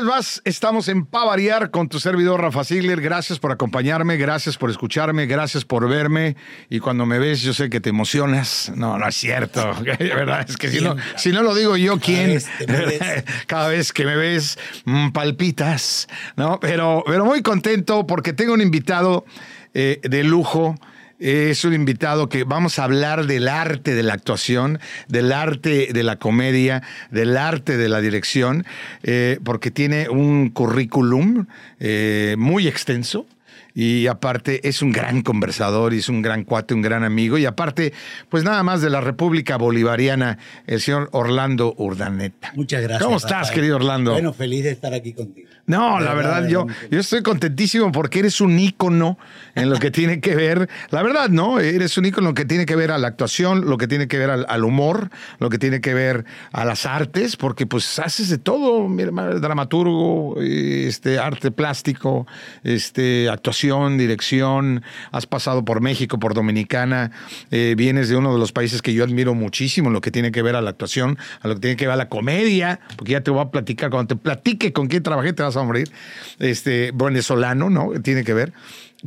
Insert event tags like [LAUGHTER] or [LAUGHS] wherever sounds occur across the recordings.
vez más estamos en Pavariar con tu servidor Rafa Ziegler. Gracias por acompañarme, gracias por escucharme, gracias por verme. Y cuando me ves, yo sé que te emocionas. No, no es cierto. [LAUGHS] ¿verdad? Es que si no, si no lo digo yo, ¿quién? [LAUGHS] Cada vez que me ves, mm, palpitas. ¿no? Pero, pero muy contento porque tengo un invitado eh, de lujo es un invitado que vamos a hablar del arte de la actuación, del arte de la comedia, del arte de la dirección, eh, porque tiene un currículum eh, muy extenso y aparte es un gran conversador y es un gran cuate, un gran amigo y aparte, pues nada más de la República Bolivariana, el señor Orlando Urdaneta. Muchas gracias. ¿Cómo estás, querido Orlando? Bueno, feliz de estar aquí contigo. No, la, verdad, yo, yo estoy contentísimo porque eres un ícono en lo que [LAUGHS] tiene que ver, la verdad, ¿no? Eres un ícono en lo que tiene que ver a la actuación, lo que tiene que ver al, humor, lo que tiene que ver a las artes, porque pues haces de todo, mi hermano, dramaturgo, este, arte plástico, este, actuación, dirección, has pasado por México, por Dominicana, eh, vienes de uno de los países que yo admiro muchísimo en lo que tiene que ver a la actuación, a lo que tiene que ver a la comedia, porque ya te voy a platicar, cuando te platique con quién trabajé, te vas a morir, este, venezolano, ¿no? Tiene que ver.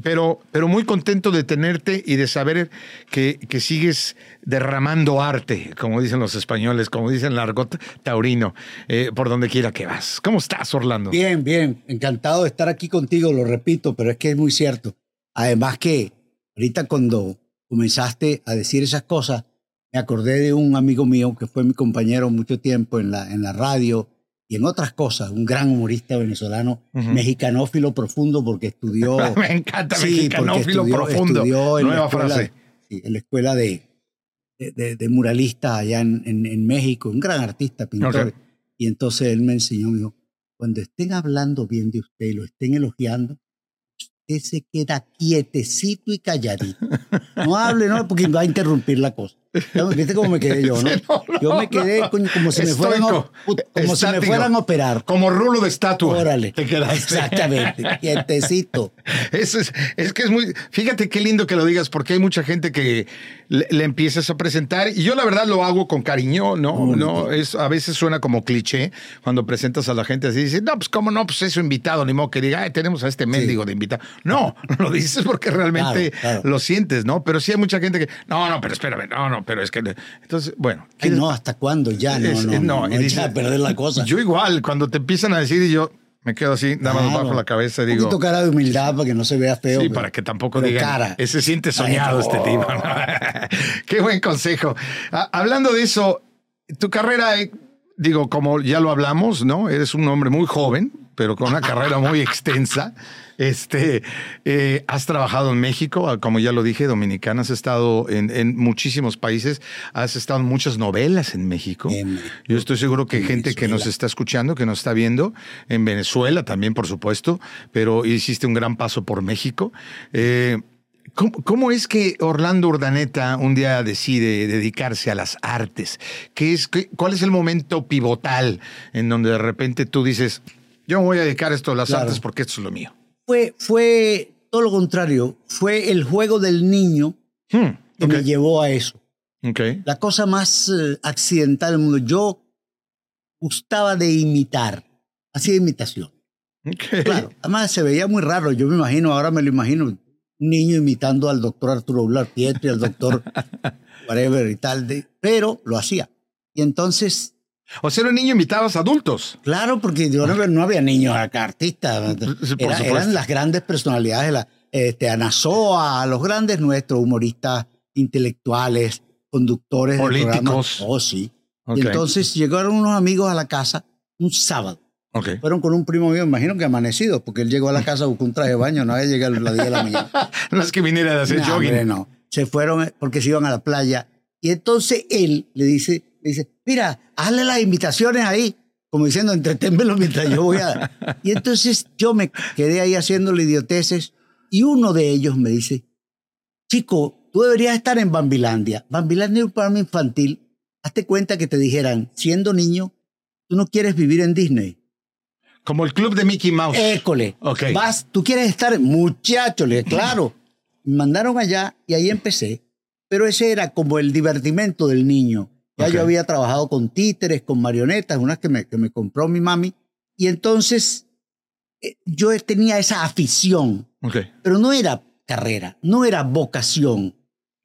Pero, pero muy contento de tenerte y de saber que, que sigues derramando arte, como dicen los españoles, como dicen el argot taurino, eh, por donde quiera que vas. ¿Cómo estás, Orlando? Bien, bien. Encantado de estar aquí contigo, lo repito, pero es que es muy cierto. Además que ahorita cuando comenzaste a decir esas cosas, me acordé de un amigo mío que fue mi compañero mucho tiempo en la, en la radio, y en otras cosas, un gran humorista venezolano, mexicanófilo profundo, porque estudió. [LAUGHS] Me encanta, mexicanófilo profundo. Estudió en Nueva la escuela, frase. en la escuela de, de, de, muralistas allá en, en, México, un gran artista, pintor. Y entonces él me enseñó, me dijo, cuando estén hablando bien de usted y lo estén elogiando, usted se queda quietecito y calladito. No hable, no, porque va a interrumpir la cosa. ¿Viste cómo me quedé yo, no? [LAUGHS] yo me quedé como, si me, fueran, como si me fueran a operar. Como rulo de estatua. Órale. Te quedaste. Exactamente. Quietecito. [LAUGHS] Eso es, es que es muy. Fíjate qué lindo que lo digas, porque hay mucha gente que le, empiezas a presentar, y yo la verdad lo hago con cariño, ¿no? no es, a veces suena como cliché cuando presentas a la gente así, dices, no, pues cómo no, pues es su invitado, ni modo que diga, Ay, tenemos a este mendigo de invitado. [LAUGHS] No, lo dices porque realmente lo sientes, ¿no? Pero sí hay mucha gente que, no, no, pero espérame, no, no, pero es que. Entonces, bueno. no, ¿hasta cuándo? Ya, no, no, no, no, a perder la cosa. Yo igual, cuando te empiezan a decir y yo me quedo así, nada más bajo la cabeza y digo. Un poquito cara de humildad para que no se vea feo. Sí, para que tampoco diga Cara. Ese siente soñado este tipo. [LAUGHS] Qué buen consejo. hablando de eso, tu carrera, eh, digo, como ya lo hablamos, ¿no? Eres un hombre muy joven, pero con una carrera muy [LAUGHS] extensa. Este, eh, has trabajado en México, como ya lo dije, Dominicana, has estado en, muchísimos países, has estado en muchas novelas en México. Yo estoy seguro que hay gente que nos está escuchando, que nos está viendo, en Venezuela también, por supuesto, pero hiciste un gran paso por México. Eh, ¿Cómo, es que Orlando Urdaneta un día decide dedicarse a las artes? ¿Qué es, ¿Cuál es el momento pivotal en donde de repente tú dices, yo me voy a dedicar esto a las artes porque esto es lo mío? Fue, fue todo lo contrario. Fue el juego del niño hmm, que me llevó a eso. La cosa más eh, accidental del mundo. Yo gustaba de imitar. Hacía imitación. Claro, además se veía muy raro. Yo me imagino, ahora me lo imagino, un niño imitando al doctor Arturo Ular Pietri, al doctor [LAUGHS] whatever y tal. De, pero lo hacía. Y entonces o sea, un niño invitabas a adultos. Claro, porque yo no, había niños acá, artistas. eran las grandes personalidades, la, este, Anazoa, los grandes nuestros humoristas intelectuales, conductores políticos. De oh, sí. Y entonces llegaron unos amigos a la casa un sábado. Fueron con un primo mío, imagino que amanecido, porque él llegó a la casa, buscó un traje de baño, no había llegado a las 10 de la mañana. [LAUGHS] no es que viniera a hacer no, jogging. no, se fueron porque se iban a la playa. Y entonces él le dice, dice, mira, hazle las invitaciones ahí, como diciendo, entreténmelo mientras yo voy a... [LAUGHS] Y entonces yo me quedé ahí haciéndole idioteces y uno de ellos me dice, chico, tú deberías estar en Bambilandia. Bambilandia es un programa infantil. Hazte cuenta que te dijeran, siendo niño, tú no quieres vivir en Disney. Como el club de Mickey Mouse. École. Okay. Vas, tú quieres estar, muchacho, le claro. Me mandaron allá y ahí empecé. Pero ese era como el divertimento del niño. Ya yo había trabajado con títeres, con marionetas, unas que me, que me compró mi mami, Y entonces eh, yo tenía esa afición, pero no era carrera, no era vocación.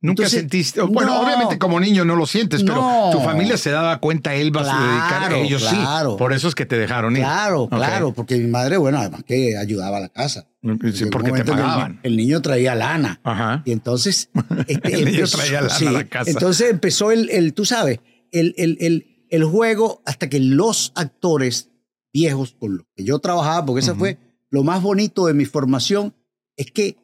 Nunca sentiste. Bueno, obviamente como niño no lo sientes, pero tu familia se daba cuenta, él va a dedicar a ellos sí. Por eso es que te dejaron ir. Claro, claro, porque mi madre, bueno, además que ayudaba a la casa. Sí, porque te pagaban. El, niño traía lana. Ajá. Y entonces. [LAUGHS] Este, el niño traía lana a la casa. Entonces empezó el, el tú sabes, el, el, el, juego hasta que los actores viejos con los que yo trabajaba, porque eso fue lo más bonito de mi formación, es que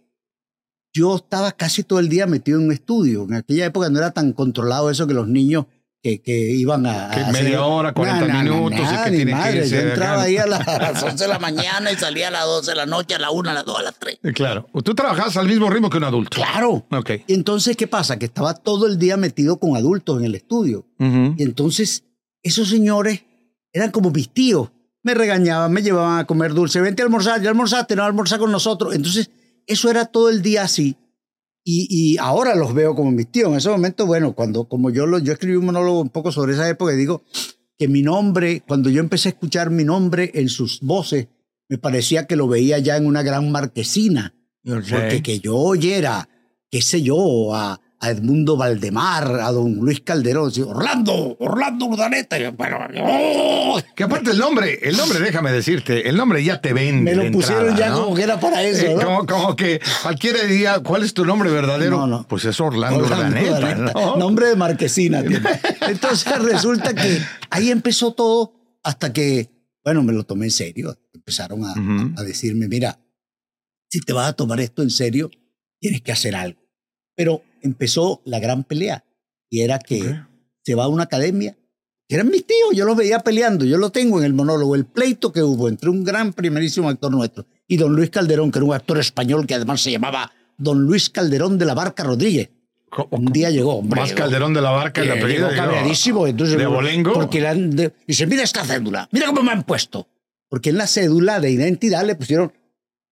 yo estaba casi todo el día metido en un estudio. En aquella época no era tan controlado eso que los niños que, que iban a. Que media hora, 40 minutos. que que yo entraba ahí a las [LAUGHS] 11 de la mañana y salía a las 12 de la noche, a la 1, a las 2, a las 3. Eh, claro. Tú trabajabas al mismo ritmo que un adulto. Claro. Ok. Y entonces, ¿qué pasa? Que estaba todo el día metido con adultos en el estudio. Y entonces, esos señores eran como mis tíos. Me regañaban, me llevaban a comer dulce. Vente a almorzar, ya almorzaste, no almorzar con nosotros. Entonces eso era todo el día así. Y, y, ahora los veo como mis tíos. En ese momento, bueno, cuando como yo, lo, yo escribí un monólogo un poco sobre esa época y digo que mi nombre, cuando yo empecé a escuchar mi nombre en sus voces, me parecía que lo veía ya en una gran marquesina. Porque que yo oyera, qué sé yo, a, a Edmundo Valdemar, a don Luis Calderón, Orlando, Orlando Urdaneta. Pero, ¡oh! Que aparte el nombre, el nombre, déjame decirte, el nombre ya te vende. Me lo pusieron ya como que era para eso. Eh, como, que cualquiera diría, ¿cuál es tu nombre verdadero? No, no. Pues es Orlando, Urdaneta. Nombre de marquesina. [LAUGHS] Entonces resulta que ahí empezó todo hasta que, bueno, me lo tomé en serio. Empezaron a, a decirme, mira, si te vas a tomar esto en serio, tienes que hacer algo. Pero empezó la gran pelea y era que se va a una academia. Eran mis tíos, yo los veía peleando, yo lo tengo en el monólogo, el pleito que hubo entre un gran primerísimo actor nuestro y don Luis Calderón, que era un actor español que además se llamaba don Luis Calderón de la Barca Rodríguez. Un día llegó, hombre. Más Calderón de la Barca el apellido. Cabreadísimo. Entonces, ¿De Bolengo? Porque dice, mira esta cédula, mira cómo me han puesto. Porque en la cédula de identidad le pusieron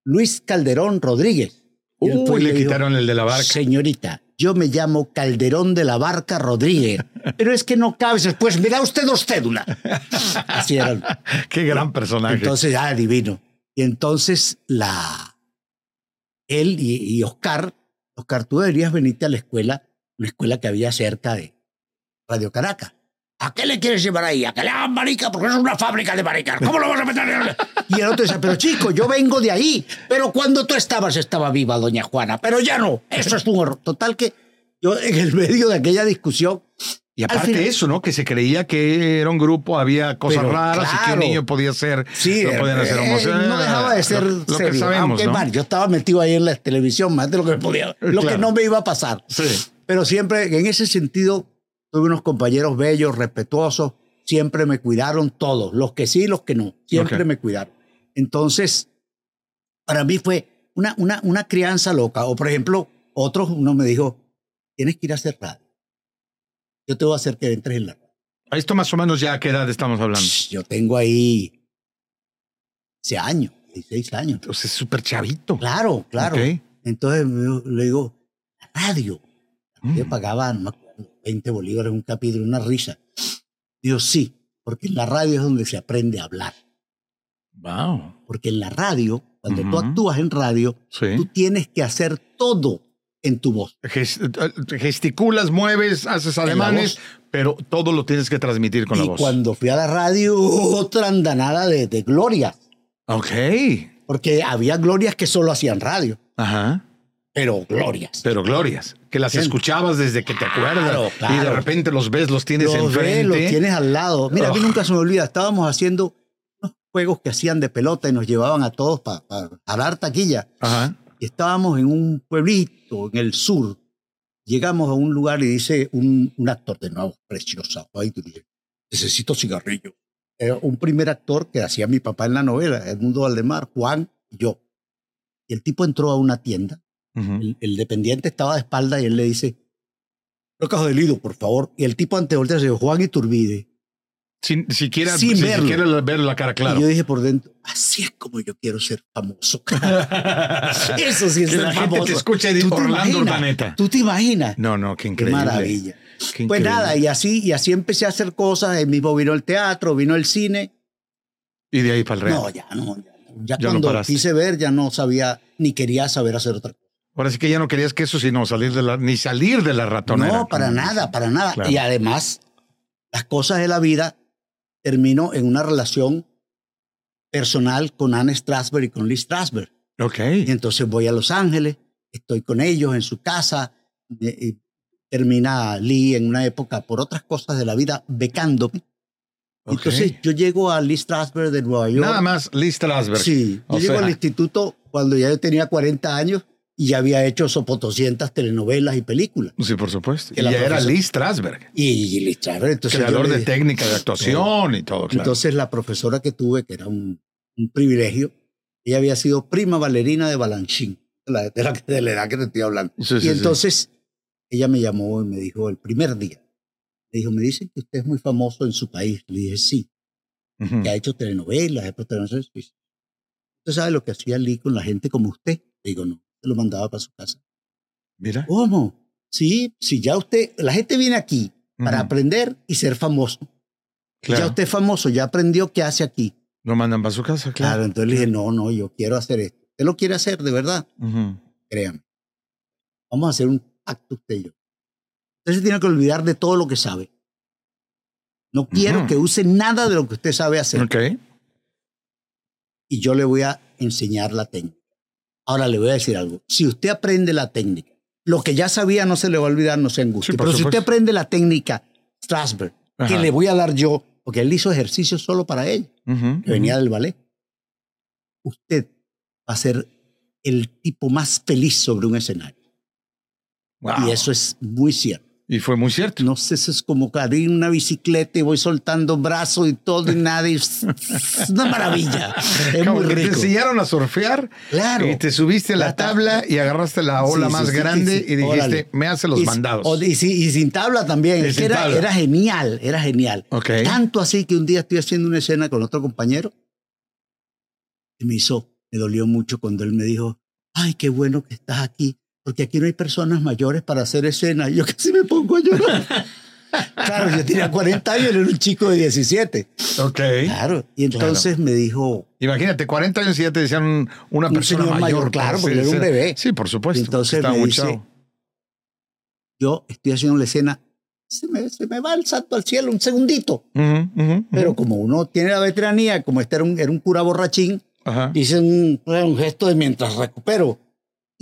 Luis Calderón Rodríguez. Uy, le, quitaron el de la barca. Señorita, yo me llamo Calderón de la Barca Rodríguez, [LAUGHS] pero es que no cabes. Pues me da usted dos [LAUGHS] cédulas. Así eran. Qué gran personaje. Entonces, ah, divino. Y entonces la él y, Oscar, Oscar, tú deberías venirte a la escuela, una escuela que había cerca de Radio Caracas. ¿A qué le quieres llevar ahí? ¿A que le hagan marica? Porque es una fábrica de maricas. ¿Cómo lo vas a meter? En el... Y el otro dice, pero chico, yo vengo de ahí. Pero cuando tú estabas estaba viva doña Juana. Pero ya no. Eso es un horror. Total que yo en el medio de aquella discusión... Y aparte de eso, ¿no? Que se creía que era un grupo, había cosas raras y que un niño podía ser... Sí, no podían hacer eh, No dejaba de ser lo, que sabemos, Aunque, yo estaba metido ahí en la televisión más de lo que podía... Lo que no me iba a pasar. Sí. Pero siempre, en ese sentido Tuve unos compañeros bellos, respetuosos, siempre me cuidaron todos, los que sí, los que no, siempre me cuidaron. Entonces, para mí fue una, una, una crianza loca. O por ejemplo, otro uno me dijo, tienes que ir a hacer radio. Yo te voy a hacer que entres en la radio. ¿A esto más o menos ya a qué edad estamos hablando? Yo tengo ahí ese año, 16 años. Entonces es súper chavito. Claro, claro. Entonces le digo, radio. Yo mm. pagaba, no 20 bolívares un capítulo, una risa. Digo, sí, porque en la radio es donde se aprende a hablar. Wow. Porque en la radio, cuando tú actúas en radio, tú tienes que hacer todo en tu voz. Gesticulas, mueves, haces ademanes, pero todo lo tienes que transmitir con la voz. Y cuando fui a la radio, [LAUGHS] otra andanada de, de glorias. Ok. Porque había glorias que solo hacían radio. Ajá pero glorias. Pero glorias, que las escuchabas desde que te acuerdas y de repente los ves, los tienes los enfrente. los tienes al lado. Mira, a mí nunca se me olvida, estábamos haciendo unos juegos que hacían de pelota y nos llevaban a todos para dar taquilla. Ajá. Y estábamos en un pueblito en el sur. Llegamos a un lugar y dice un, un actor de nuevo, preciosa, necesito cigarrillo. Era un primer actor que hacía mi papá en la novela, Edmundo Valdemar, Juan y yo. Y el tipo entró a una tienda el, dependiente estaba de espalda y él le dice, Locas de Lido, por favor. Y el tipo ante voltea dice, Juan Iturbide. Sin siquiera, sin, verlo. ver la cara clara. Y yo dije por dentro, así es como yo quiero ser famoso. [LAUGHS] Eso sí es que la gente te escucha y dice, Orlando Urdaneta. ¿Tú te imaginas? No, no, qué increíble. Qué maravilla. pues nada, y así, y así empecé a hacer cosas. El mismo vino el teatro, vino el cine. Y de ahí para el real. No, ya no. Ya, ya, cuando quise ver, ya no sabía ni quería saber hacer otra cosa. Ahora sí que ya no querías que eso, sino salir de la, ni salir de la ratonera. No, para nada, para nada. Y además, las cosas de la vida terminó en una relación personal con Anne Strasberg y con Lee Strasberg. Ok. Y entonces voy a Los Ángeles, estoy con ellos en su casa, y termina Lee en una época por otras cosas de la vida becándome. Entonces yo llego a Lee Strasberg de Nueva York. Nada más Lee Strasberg. Sí, yo llego al instituto cuando ya yo tenía 40 años y había hecho sopotoscientas telenovelas y películas. Sí, por supuesto. y ya era Lee Strasberg. Y, Lee Strasberg. Entonces Creador de técnica de actuación y todo, claro. Entonces la profesora que tuve, que era un, un privilegio, ella había sido prima bailarina de Balanchín, de la, de la, edad que te estoy hablando. y entonces ella me llamó y me dijo el primer día, me dijo, me dicen que usted es muy famoso en su país. Le dije, sí, que ha hecho telenovelas, ha telenovelas. ¿Usted sabe lo que hacía Lee con la gente como usted? Le digo, no, se lo mandaba para su casa. Mira. ¿Cómo? Sí, si ya usted, la gente viene aquí para aprender y ser famoso. Ya usted es famoso, ya aprendió qué hace aquí. Lo mandan para su casa, claro. Claro, entonces le dije, no, no, yo quiero hacer esto. Usted lo quiere hacer, de verdad. Créame. Vamos a hacer un pacto usted y yo. Usted se tiene que olvidar de todo lo que sabe. No quiero que use nada de lo que usted sabe hacer. Ok. Y yo le voy a enseñar la técnica. Ahora le voy a decir algo. Si usted aprende la técnica, lo que ya sabía no se le va a olvidar, no se angustie. Pero si usted aprende la técnica Strasberg, que le voy a dar yo, porque él hizo ejercicio solo para él, que venía del ballet, usted va a ser el tipo más feliz sobre un escenario. Y eso es muy cierto. Y fue muy cierto. No sé, eso es como caer en una bicicleta y voy soltando brazos y todo y nada. Y es una maravilla. Es muy rico. te enseñaron a surfear. Claro. Y te subiste a la, tabla y agarraste la ola más grande y dijiste, me hace los mandados. y, sin tabla también. era, era, genial, era genial. Tanto así que un día estoy haciendo una escena con otro compañero y me hizo, me dolió mucho cuando él me dijo, ay, qué bueno que estás aquí porque aquí no hay personas mayores para hacer escena. Y yo casi me pongo a llorar. [LAUGHS] claro, yo tenía 40 años, era un chico de 17. Ok. Claro, y entonces me dijo... Imagínate, 40 años y ya te decían una persona mayor, Claro, porque él era un bebé. Sí, por supuesto. entonces me dice, yo estoy haciendo la escena, se me, se me, va el salto al cielo un segundito. Pero como uno tiene la veteranía, como este era un, era un cura borrachín, hice un, un gesto de mientras recupero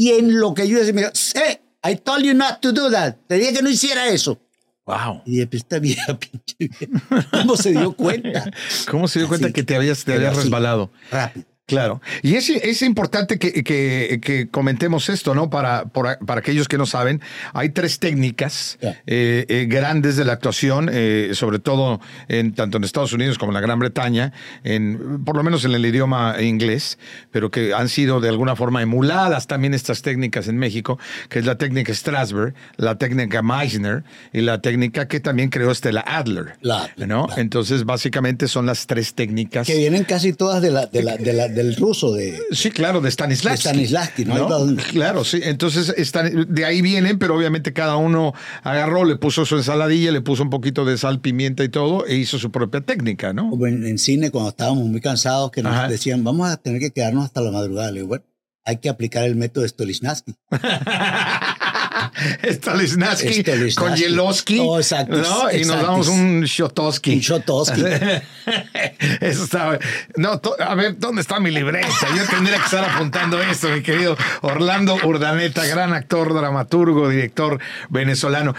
y en lo que yo decía, hey, I told you not to do that. Te dije que no hiciera eso. Wow. Y dije, pues esta vieja [LAUGHS] pinche. ¿Cómo se dio cuenta? ¿Cómo se dio cuenta que te habías, te habías resbalado? Rápido. Claro. Y es, es importante que, que, que, comentemos esto, ¿no? Para, para, aquellos que no saben, hay tres técnicas eh, eh, grandes de la actuación, eh, sobre todo en, tanto en Estados Unidos como en la Gran Bretaña, en, por lo menos en el idioma inglés, pero que han sido de alguna forma emuladas también estas técnicas en México, que es la técnica Strasberg, la técnica Meisner y la técnica que también creó Stella Adler. ¿no? Entonces, básicamente son las tres técnicas. Que vienen casi todas de la, de la, de la del ruso de... Sí, claro, de Stanislavski. De Stanislavski, ¿no? Claro, sí. Entonces, están, de ahí vienen, pero obviamente cada uno agarró, le puso su ensaladilla, le puso un poquito de sal, pimienta y todo, e hizo su propia técnica, ¿no? Como en, cine, cuando estábamos muy cansados, que nos decían, vamos a tener que quedarnos hasta la madrugada. Le digo, bueno, hay que aplicar el método de Stanislavski. [LAUGHS] [LAUGHS] Stalisnaski con Jelowski. Oh, exacto, ¿no? Y nos damos un Shotoski. Un Shotoski. [LAUGHS] Eso está. No, a ver, ¿dónde está mi libreta? Yo tendría que estar apuntando esto, mi querido Orlando Urdaneta, gran actor, dramaturgo, director venezolano.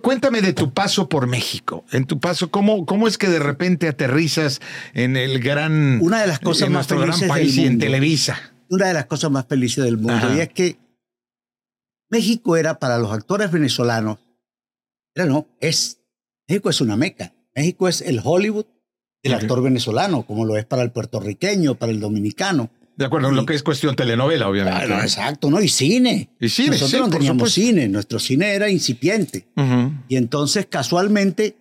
Cuéntame de tu paso por México. En tu paso, ¿cómo, cómo es que de repente aterrizas en el gran. Una de las cosas más felices gran país y en Televisa. Una de las cosas más felices del mundo. Y es que México era para los actores venezolanos, era no, es, México es una meca. México es el Hollywood del actor venezolano, como lo es para el puertorriqueño, para el dominicano. De acuerdo, en lo que es cuestión telenovela, obviamente. exacto, ¿no? Y cine. Y cine, Nosotros no teníamos cine, nuestro cine era incipiente. Y entonces, casualmente,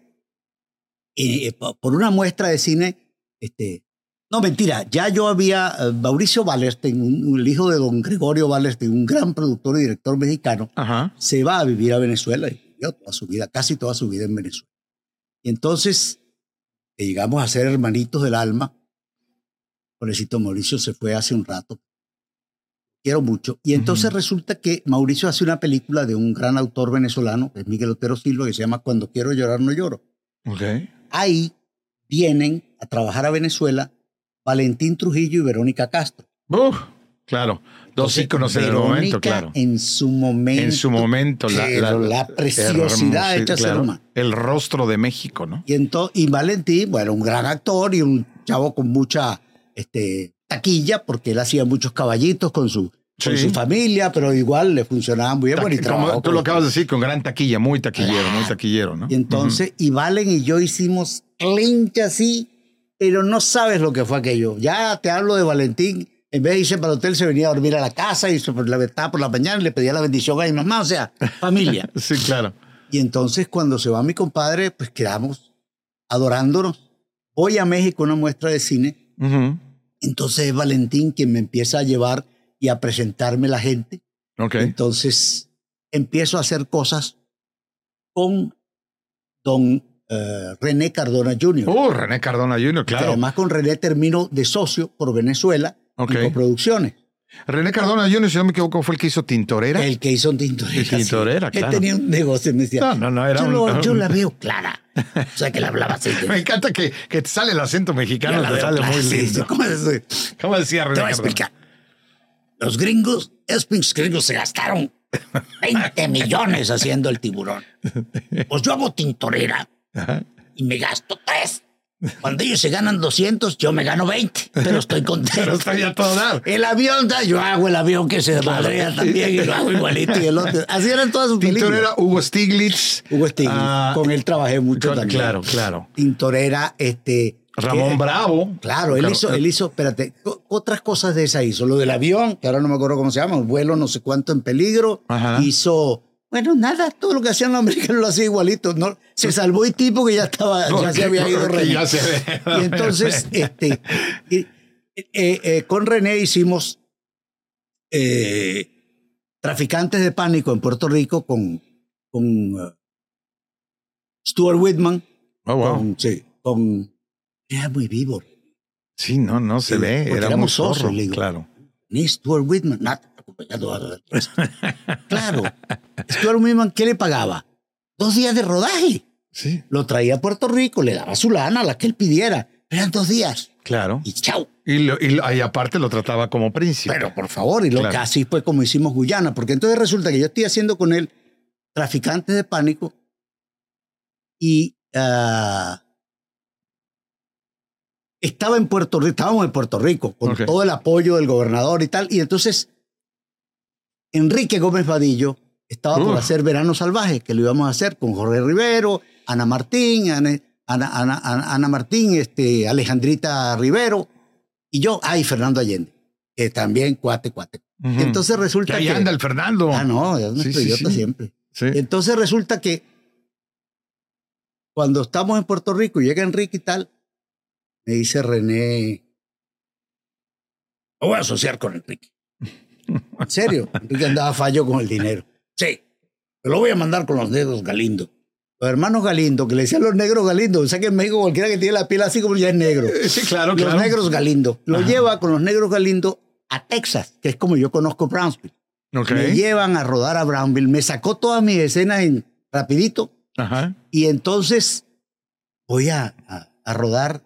eh, por una muestra de cine, este, no, mentira, ya yo había, eh, Mauricio Wallerstein, el hijo de don Gregorio Wallerstein, un gran productor y director mexicano, se va a vivir a Venezuela y vivió toda su vida, casi toda su vida en Venezuela. Y entonces llegamos a ser hermanitos del alma Pobrecito Mauricio se fue hace un rato. Quiero mucho. Y entonces resulta que Mauricio hace una película de un gran autor venezolano, que es Miguel Otero Silva, que se llama Cuando quiero llorar no lloro. Okay. Ahí vienen a trabajar a Venezuela Valentín Trujillo y Verónica Castro. claro, dos íconos en el momento, claro. En su momento. En su momento, la, preciosidad hecha ser humano. El rostro de México, ¿no? Y, y Valentín, bueno, un gran actor y un chavo con mucha este, taquilla, porque él hacía muchos caballitos con su con su familia, pero igual le funcionaba muy bien. como tú lo acabas de decir, con gran taquilla, muy taquillero, muy taquillero, ¿no? Y entonces, y Valen y yo hicimos clinch así, pero no sabes lo que fue aquello. Ya te hablo de Valentín, en vez de irse para el hotel, se venía a dormir a la casa y se estaba por la mañana y le pedía la bendición a mi mamá, o sea, familia. [LAUGHS] sí, claro. Y entonces, cuando se va mi compadre, pues quedamos adorándonos. Voy a México una muestra de cine. Entonces es Valentín quien me empieza a llevar y a presentarme la gente. Okay. Entonces empiezo a hacer cosas con don eh, René Cardona Jr. Oh, René Cardona Jr., claro. además con René termino de socio por Venezuela okay. producciones. René Cardona Jr., si no me equivoco, fue el que hizo Tintorera. El que hizo Tintorera. Tintorera, claro. Él tenía un negocio, me decía. No, no, no, era yo, un, yo la veo clara. [LAUGHS] O sea, que la hablaba así. me encanta que, que te sale el acento mexicano, te sale muy lindo. ¿Cómo, ¿Cómo decía René Cardona? Los gringos, esos gringos se gastaron 20 millones haciendo el tiburón. [LAUGHS] Pues yo hago tintorera y me gasto 3. Cuando ellos se ganan 200, yo me gano 20, pero estoy [LAUGHS] contento. pero estoy a todo dar. El avión, yo hago el avión que se madrea también y lo hago igualito y el otro. Así eran todas sus Tintorera, Hugo Stiglitz. Hugo Stiglitz. Ah, con él trabajé mucho también. Claro, claro. Tintorera, este, Ramón Bravo. Claro, él hizo, él hizo, espérate, otras cosas de esa hizo. Lo del avión, que ahora no me acuerdo cómo se llama, un vuelo no sé cuánto en peligro. Hizo, bueno, nada, todo lo que hacían los americanos lo hacía igualito. ¿no? Se salvó el tipo que ya estaba, ya se había ido René. y entonces, este, eh, eh, con René hicimos eh, Traficantes de Pánico en Puerto Rico con, con uh, Stuart Whitman. Oh, wow. sí, con era muy vivo. Sí, no, no se ve. Era muy zorro, claro. Ni Stuart Whitman, claro. Stuart ¿qué le pagaba? Dos días de rodaje. Sí. Lo traía a Puerto Rico, le daba su lana, la que él pidiera. Eran dos días. Claro. Y chao. Y, y, aparte lo trataba como príncipe. Pero por favor, y lo que así fue como hicimos Guyana, porque entonces resulta que yo estoy haciendo con él traficantes de pánico y uh, estaba en Puerto Rico, estábamos en Puerto Rico, con todo el apoyo del gobernador y tal. Y entonces, Enrique Gómez Vadillo estaba por hacer Verano Salvaje, que lo íbamos a hacer con Jorge Rivero, Ana Martín, Ana, Ana, Martín, este, Alejandrita Rivero y yo, ay, Fernando Allende, que también cuate, cuate. Entonces resulta que. Ahí anda el Fernando. Ah, no, es un idiota siempre. Entonces resulta que cuando estamos en Puerto Rico y llega Enrique y tal, me dice René, me voy a asociar con Enrique. ¿En serio? Enrique andaba fallo con el dinero. Sí, te lo voy a mandar con los dedos Galindo. Los hermanos Galindo, que le decían los negros Galindo. O sea que en México cualquiera que tiene la piel así como ya es negro. Sí, claro, Los negros Galindo. Lo lleva con los negros Galindo a Texas, que es como yo conozco Brownsville. Me llevan a rodar a Brownville. Me sacó todas mis escenas en rapidito. Ajá. Y entonces voy a, a rodar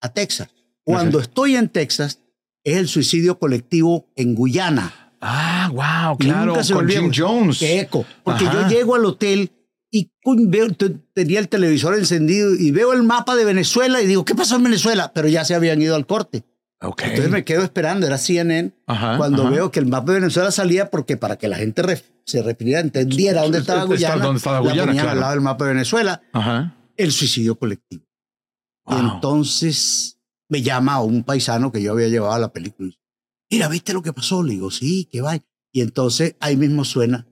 a Texas. Cuando estoy en Texas, es el suicidio colectivo en Guyana. Ah, wow, claro, con Jim Jones. Qué eco. Porque yo llego al hotel y veo, tenía el televisor encendido y veo el mapa de Venezuela y digo, ¿qué pasó en Venezuela? Pero ya se habían ido al corte. Okay. Entonces me quedo esperando, era CNN, cuando veo que el mapa de Venezuela salía porque para que la gente se refiriera, entendiera dónde estaba Guyana, dónde estaba Guyana la al lado del mapa de Venezuela, Ajá. el suicidio colectivo. Y entonces me llama un paisano que yo había llevado a la película. Mira, ¿viste lo que pasó? Le digo, sí, que va. Y entonces ahí mismo suena.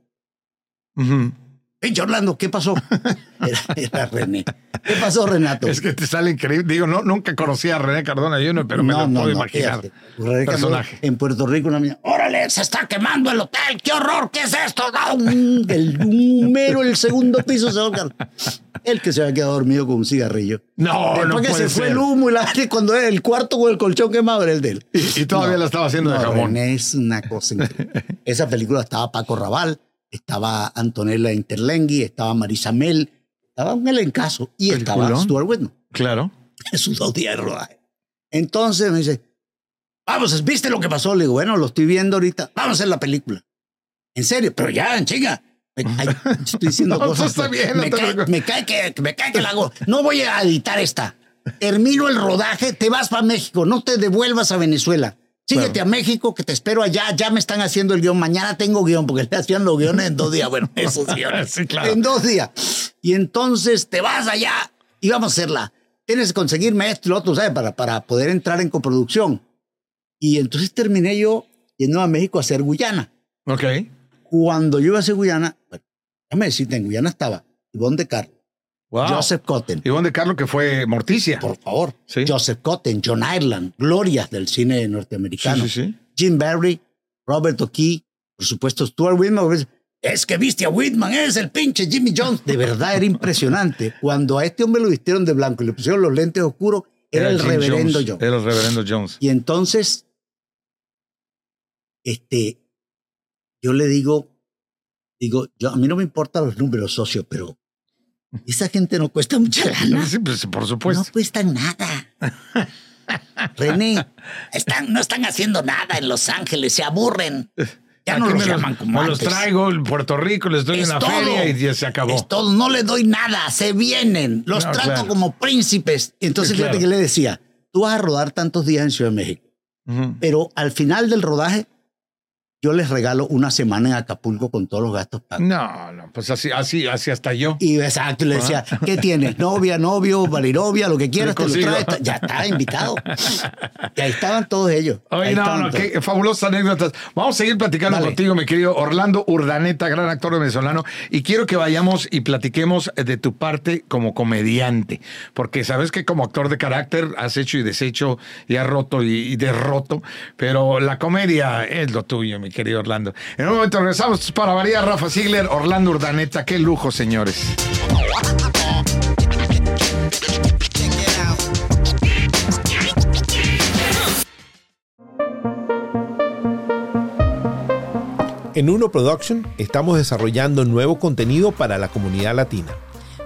Orlando, ¿qué pasó? [LAUGHS] Era, René. ¿Qué pasó, Renato? Es que te sale increíble. Digo, no, nunca conocí a René Cardona Jr., pero me lo puedo imaginar. René personaje. en Puerto Rico, una niña, ¡órale! ¡Se está quemando el hotel! ¡Qué horror! ¿Qué es esto? el número, el segundo piso se va El que se había quedado dormido con un cigarrillo. No, Después no que puede se fue el humo y la cuando era el cuarto con el colchón quemado era el de él. Y, y todavía la estaba haciendo de jamón. René es una cosa increíble. Esa película estaba Paco Raval, estaba Antonella Interlenghi, estaba Marisa Mel, estaba un elencazo y estaba Peliculón. Stuart Whitman Claro. [LAUGHS] en sus dos días de rodaje. Entonces me dice, vamos, ¿viste lo que pasó? Le digo, bueno, lo estoy viendo ahorita, vamos a hacer la película. En serio, pero ya, en chinga. Me- [LAUGHS] ay, estoy diciendo No, cosas. está bien, no me, te cae, me cae que, me cae que la hago. No voy a editar esta. Termino el rodaje, te vas para México, no te devuelvas a Venezuela. Síguete Claro. a México, que te espero allá. Ya me están haciendo el guion. Mañana tengo guion, porque le hacían los guiones en dos días. Bueno, [LAUGHS] esos guiones. Sí, claro. En dos días. Y entonces te vas allá y vamos a hacerla. Tienes que conseguirme esto y lo otro, ¿sabes? Para, para poder entrar en coproducción. Y entonces terminé yo yendo a México a hacer Guyana. Ok. Cuando yo iba a hacer Guyana, bueno, déjame decirte, en Guyana estaba Ivonne de Carlo, Wow. Joseph Cotten, Ivonne de Carlo, que fue Morticia. por favor, Sí. Joseph Cotten, John Ireland, glorias del cine norteamericano, sí, sí. Jim Barry, Robert O'Kee, por supuesto Stuart Whitman. Es que viste a Whitman, es el pinche Jimmy Jones. De verdad era impresionante. [LAUGHS] Cuando a este hombre lo vistieron de blanco y le pusieron los lentes oscuros, era, el Jim reverendo Jones. Jones. Era el reverendo Jones. Y entonces, este, yo le digo, digo, yo, a mí no me importan los números socios, pero esa gente no cuesta mucha lana. Sí, pues, por supuesto. No cuestan nada. René, están, no están haciendo nada en Los Ángeles, se aburren. Ya no los me llaman como me los antes. traigo en Puerto Rico, les doy Es una todo. feria y ya se acabó. Es todo, no le doy nada, se vienen, los No, trato claro. como príncipes. Entonces, fíjate claro. que le decía, tú vas a rodar tantos días en Ciudad de México, pero al final del rodaje, yo les regalo una semana en Acapulco con todos los gastos pagos. No, no, pues así, así, así hasta yo. Y exacto, le decía, ¿qué tienes? Novia, novio, [LAUGHS] valirovia, lo que quieras, te lo traes. Ya está invitado. [LAUGHS] Y ahí estaban todos ellos. Oye, no, no, qué fabulosas anécdotas. Vamos a seguir platicando contigo, mi querido Orlando Urdaneta, gran actor venezolano. Y quiero que vayamos y platiquemos de tu parte como comediante. Porque sabes que como actor de carácter has hecho y deshecho y has roto y, y derroto. Pero la comedia es lo tuyo, mi querido Orlando. En un momento regresamos para variar. Rafa Ziegler, Orlando Urdaneta. Qué lujo, señores. En Uno Production estamos desarrollando nuevo contenido para la comunidad latina.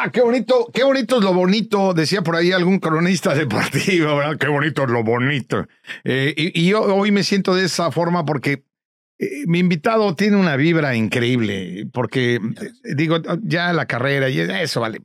Ah, qué bonito, qué bonito es lo bonito, decía por ahí algún cronista deportivo, ¿verdad? Qué bonito es lo bonito. Eh, y, y yo hoy me siento de esa forma porque eh, mi invitado tiene una vibra increíble, porque eh, digo, ya la carrera y eso vale,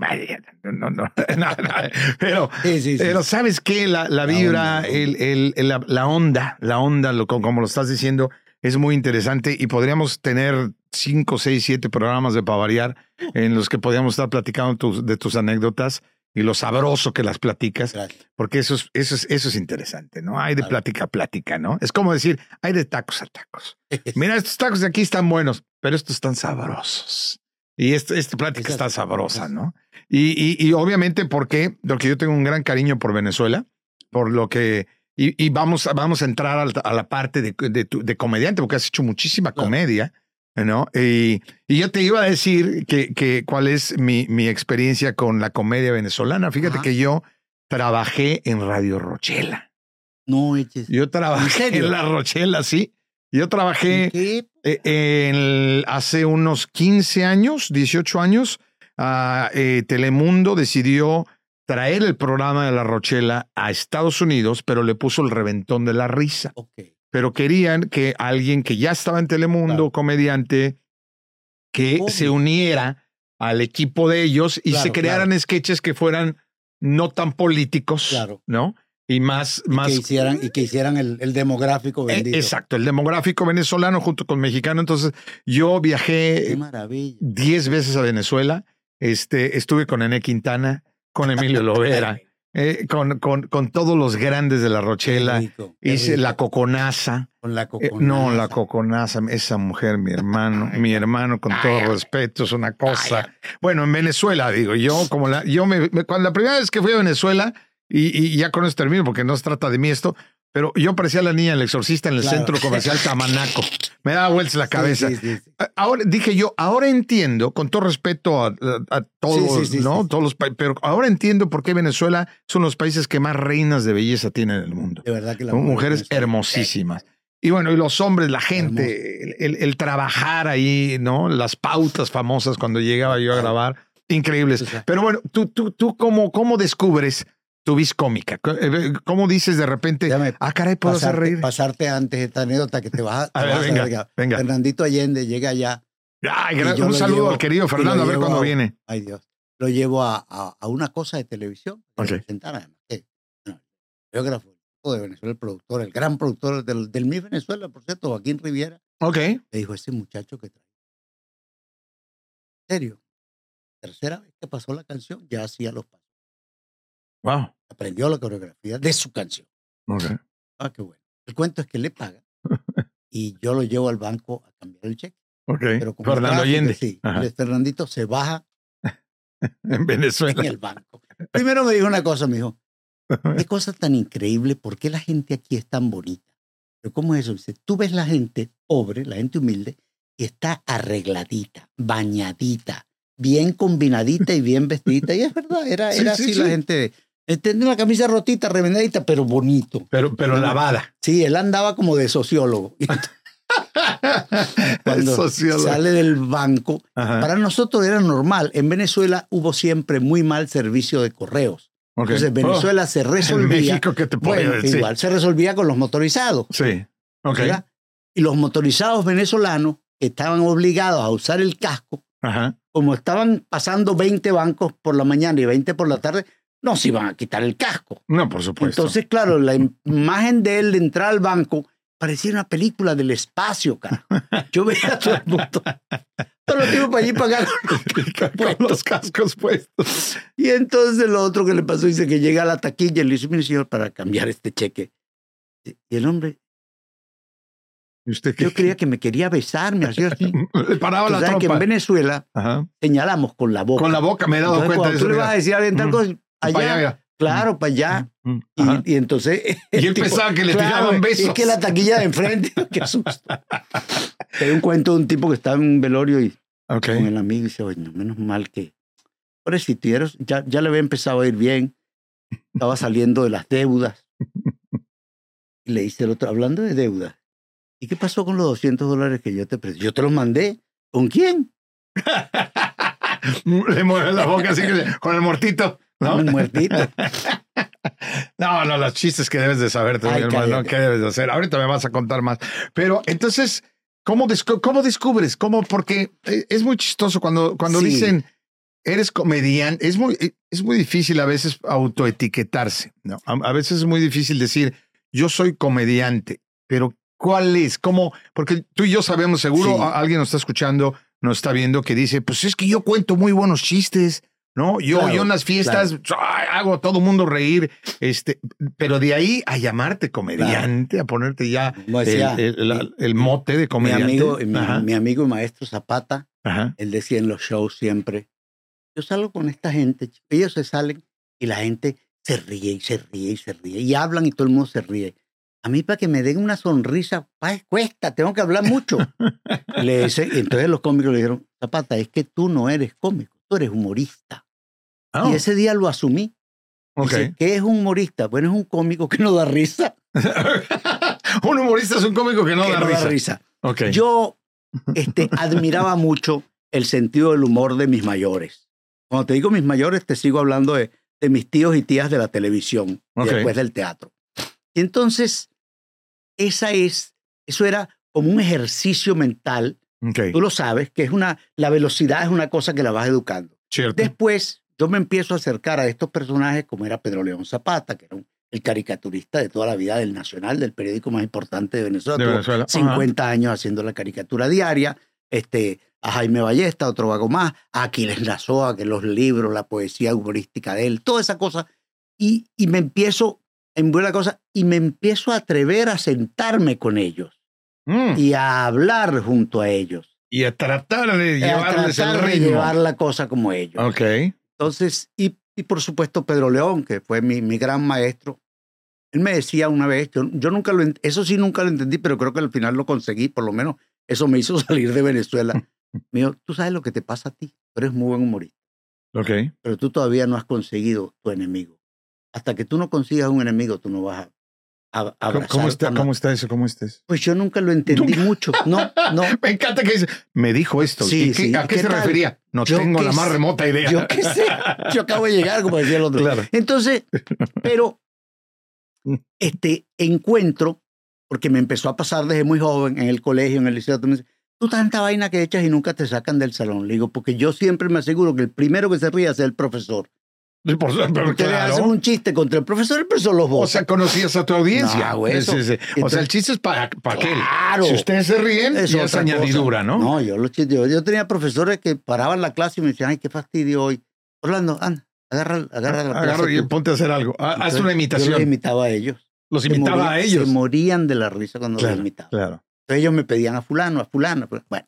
no, no, no, [LAUGHS] nada, pero, Sí, sí, sí. pero ¿sabes qué? La, la vibra, onda, el, el- el- la, la onda, la onda, lo, como lo estás diciendo, es muy interesante y podríamos tener cinco, seis, siete programas de Pavariar en los que podríamos estar platicando tus- de tus anécdotas y lo sabroso que las platicas, porque eso es, eso es, eso es interesante, ¿no? Hay de plática a plática, ¿no? Es como decir, hay de tacos a tacos. [LAUGHS] Mira, estos tacos de aquí están buenos, pero estos están sabrosos. Y este- esta plática está sabrosa, ¿no? Y, y, y obviamente porque, porque yo tengo un gran cariño por Venezuela, por lo que... Y, y vamos, vamos a entrar a la parte de, de, de comediante, porque has hecho muchísima comedia, ¿no? Y, y yo te iba a decir que, que cuál es mi, mi experiencia con la comedia venezolana. Fíjate Ajá. que yo trabajé en Radio Rochela. No eches. Yo trabajé en La Rochela, sí. Yo trabajé en- hace unos 15 años, 18 años, eh, Telemundo decidió traer el programa de La Rochela a Estados Unidos, pero le puso el reventón de la risa. Ok. Pero querían que alguien que ya estaba en Telemundo, Claro. comediante, que Obvio. se uniera al equipo de ellos y Claro, se crearan sketches que fueran no tan políticos, Claro. ¿no? y más... más que hicieran, y que hicieran el, demográfico eh, bendito. exacto, el demográfico venezolano junto con mexicano. Entonces, yo viajé 10 veces a Venezuela. Este, estuve con Ené Quintana, con Emilio [LAUGHS] Lovera. Eh, con, con, con, todos los grandes de la Rochela. hice la coconaza. Con la coconaza. Eh, no, la coconaza, esa mujer, mi hermano, mi hermano, con todo respeto, es una cosa. Bueno, en Venezuela, digo, yo como la, yo me, cuando la primera vez que fui a Venezuela, y, y ya con eso termino porque no se trata de mí esto, pero yo parecía la niña, el exorcista en el centro comercial [LAUGHS] Tamanaco. Me daba vueltas la cabeza. ahora dije yo, ahora entiendo, con todo respeto a, todos, ¿no? Todos los países, pero ahora entiendo por qué Venezuela son los países que más reinas de belleza tienen en el mundo. De verdad que la mujeres hermosísimas. Y bueno, y los hombres, la gente, el, trabajar ahí, ¿no? Las pautas famosas cuando llegaba yo a grabar, increíbles. Pero bueno, tú, tú, tú, ¿cómo, cómo descubres tu vis cómica. Eh, ¿Cómo dices de repente, ah, caray, puedo hacer reír? Pasarte antes esta anécdota que te vas a, [LAUGHS] ver, venga, venga. Fernandito Allende llega allá. Ay, un saludo al querido Fernando, a ver cuándo viene. Ay, Dios. Lo llevo a, a, una cosa de televisión. Okay. además. el biógrafo de Venezuela, el productor, el gran productor del, del Mi Venezuela, por cierto, Joaquín Riviera. Ok. Me dijo, ese muchacho que trae. En serio. Tercera vez que pasó la canción, ya hacía los pasos. Wow. Aprendió la coreografía de su canción. Okay. Ah, qué bueno. El cuento es que le paga [LAUGHS] y yo lo llevo al banco a cambiar el cheque. Ok. Pero como Fernando Allende. Sí. El Fernandito se baja [LAUGHS] en Venezuela. En el banco. Primero me dijo una cosa, me dijo, qué cosa tan increíble, ¿por qué la gente aquí es tan bonita? Pero ¿cómo es eso? Dice, tú ves la gente pobre, la gente humilde, y está arregladita, bañadita, bien combinadita y bien vestidita. Y es verdad, era, era así la gente eh, tenía una camisa rotita, remendadita, pero bonito. Pero, pero lavada. Sí, él andaba como de sociólogo. [LAUGHS] Cuando sale del banco, para nosotros era normal. En Venezuela hubo siempre muy mal servicio de correos. Entonces oh, Venezuela se [LAUGHS] resolvía. México, te Igual se resolvía con los motorizados. Sí. Okay. Y los motorizados venezolanos estaban obligados a usar el casco. Como estaban pasando 20 bancos por la mañana y 20 por la tarde, no se iban a quitar el casco. No, por supuesto. Entonces, claro, la imagen de él de entrar al banco parecía una película del espacio, cara. Yo veía a todo el mundo. Todo lo tiempo para allí pagar [LAUGHS] con los cascos puestos. Y entonces lo otro que le pasó dice que llega a la taquilla y le dice, mire señor, para cambiar este cheque. Y el hombre, ¿Y usted Yo creía que me quería besarme, así, así. [LAUGHS] Le paraba la trompa. que en Venezuela señalamos con la boca. Con la boca, me he dado cuenta de eso. Tú le vas a decir a alguien tal cosa, allá. Claro, para allá. Y, entonces. Y él [LAUGHS] pensaba que le tiraban besos. Es que la taquilla de enfrente, [LAUGHS] qué asusto. Hay un cuento de un tipo que estaba en un velorio y con el amigo y dice: Oye, no, menos mal que. Por si ya, ya le había empezado a ir bien. Estaba saliendo de las deudas. Y le dice el otro, hablando de deudas, ¿y qué pasó con los 200 dólares que yo te presté? Yo te los mandé. ¿Con quién? [LAUGHS] le mueve la boca así que, con el mortito. ¿No? muertito. [LAUGHS] no, no, los chistes que debes de saber, mi hermano, ¿qué debes de hacer? Ahorita me vas a contar más. Pero entonces, ¿cómo, cómo descubres? ¿Cómo? Porque eh, es muy chistoso cuando, cuando dicen, eres comediante, es muy, eh, es muy difícil a veces autoetiquetarse, ¿no? A, veces es muy difícil decir, yo soy comediante, pero ¿cuál es? ¿Cómo? Porque tú y yo sabemos, seguro alguien nos está escuchando, nos está viendo que dice, pues es que yo cuento muy buenos chistes, ¿no? Yo, yo en las fiestas hago a todo mundo reír, este, pero de ahí a llamarte comediante, a ponerte ya el, mote de comediante. Mi amigo, mi, amigo y maestro Zapata, él decía en los shows siempre, yo salgo con esta gente, ellos se salen y la gente se ríe y se ríe y se ríe y hablan y todo el mundo se ríe. A mí para que me den una sonrisa, cuesta, tengo que hablar mucho. [LAUGHS] le dice, y entonces los cómicos le dijeron, Zapata, es que tú no eres cómico, tú eres humorista. Y oh. ese día lo asumí. ¿Qué es un humorista? Bueno, es un cómico que no da risa. [LAUGHS] un humorista es un cómico que no, da, risa. Yo [LAUGHS] este, admiraba mucho el sentido del humor de mis mayores. Cuando te digo mis mayores, te sigo hablando de, de mis tíos y tías de la televisión después del teatro. Y entonces, esa es, eso era como un ejercicio mental. Tú lo sabes, que es una, la velocidad es una cosa que la vas educando. Cierto. Después, yo me empiezo a acercar a estos personajes como era Pedro León Zapata, que era un el caricaturista de toda la vida del Nacional, del periódico más importante de Venezuela. 50 años haciendo la caricatura diaria. Este, a Jaime Ballesta, otro vago más, a Aquiles Lazoa, que los libros, la poesía humorística de él, toda esa cosa. Y, y me empiezo, en buena cosa, y me empiezo a atrever a sentarme con ellos mm. y a hablar junto a ellos. Y a tratar de llevarles el ritmo. De llevar la cosa como ellos. Ok. Entonces, y, y por supuesto Pedro León, que fue mi, mi gran maestro, él me decía una vez, yo, yo nunca lo, eso sí nunca lo entendí, pero creo que al final lo conseguí, por lo menos eso me hizo [LAUGHS] salir de Venezuela. [LAUGHS] me dijo, tú sabes lo que te pasa a ti, tú eres muy buen humorista. Ok. Pero tú todavía no has conseguido tu enemigo. Hasta que tú no consigas un enemigo, tú no vas a, a ¿Cómo, está, ¿Cómo está eso? ¿Cómo estás? Pues yo nunca lo entendí mucho. No, no. [LAUGHS] me encanta que dice, me dijo esto. Sí, sí. ¿A qué, se refería? No tengo la más remota idea. Yo qué sé. Yo acabo de llegar, como decía el otro. Claro. Entonces, pero [LAUGHS] este encuentro, porque me empezó a pasar desde muy joven en el colegio, en el liceo, tú, tú tanta vaina que echas y nunca te sacan del salón. Le digo, porque yo siempre me aseguro que el primero que se ríe es el profesor. [LAUGHS] Por, claro. hacen un chiste contra el profesor, el profesor los vota. O sea, conocías a tu audiencia. o sea, el chiste es para pa claro. Si ustedes se ríen, eso es añadidura, ¿no? No, yo, yo, yo tenía profesores que paraban la clase y me decían, ay, qué fastidio hoy. Orlando, anda, Agarra, agarra la Agarra y ponte a hacer algo. Haz una imitación. Yo los imitaba a ellos. Los imitaba a ellos. Se morían de la risa cuando los imitaba. Claro. Entonces ellos me pedían a fulano, a fulano. Bueno,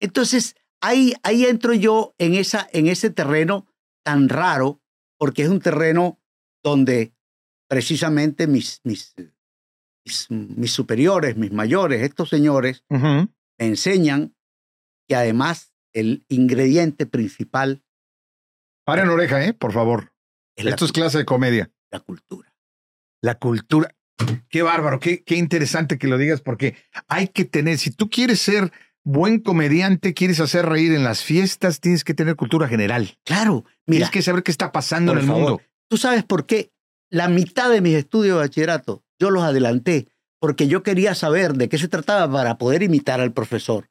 entonces ahí, ahí entro yo en, esa, en ese terreno tan raro, porque es un terreno donde precisamente mis, mis, mis, superiores, mis mayores, estos señores, me enseñan que además el ingrediente principal Paren oreja, ¿eh? Por favor. Esto es clase de comedia. La cultura. La cultura. Qué bárbaro, qué, qué interesante que lo digas, porque hay que tener, si tú quieres ser buen comediante, quieres hacer reír en las fiestas, tienes que tener cultura general. Claro, mira. Tienes que saber qué está pasando en el mundo. Tú sabes por qué la mitad de mis estudios de bachillerato yo los adelanté, porque yo quería saber de qué se trataba para poder imitar al profesor.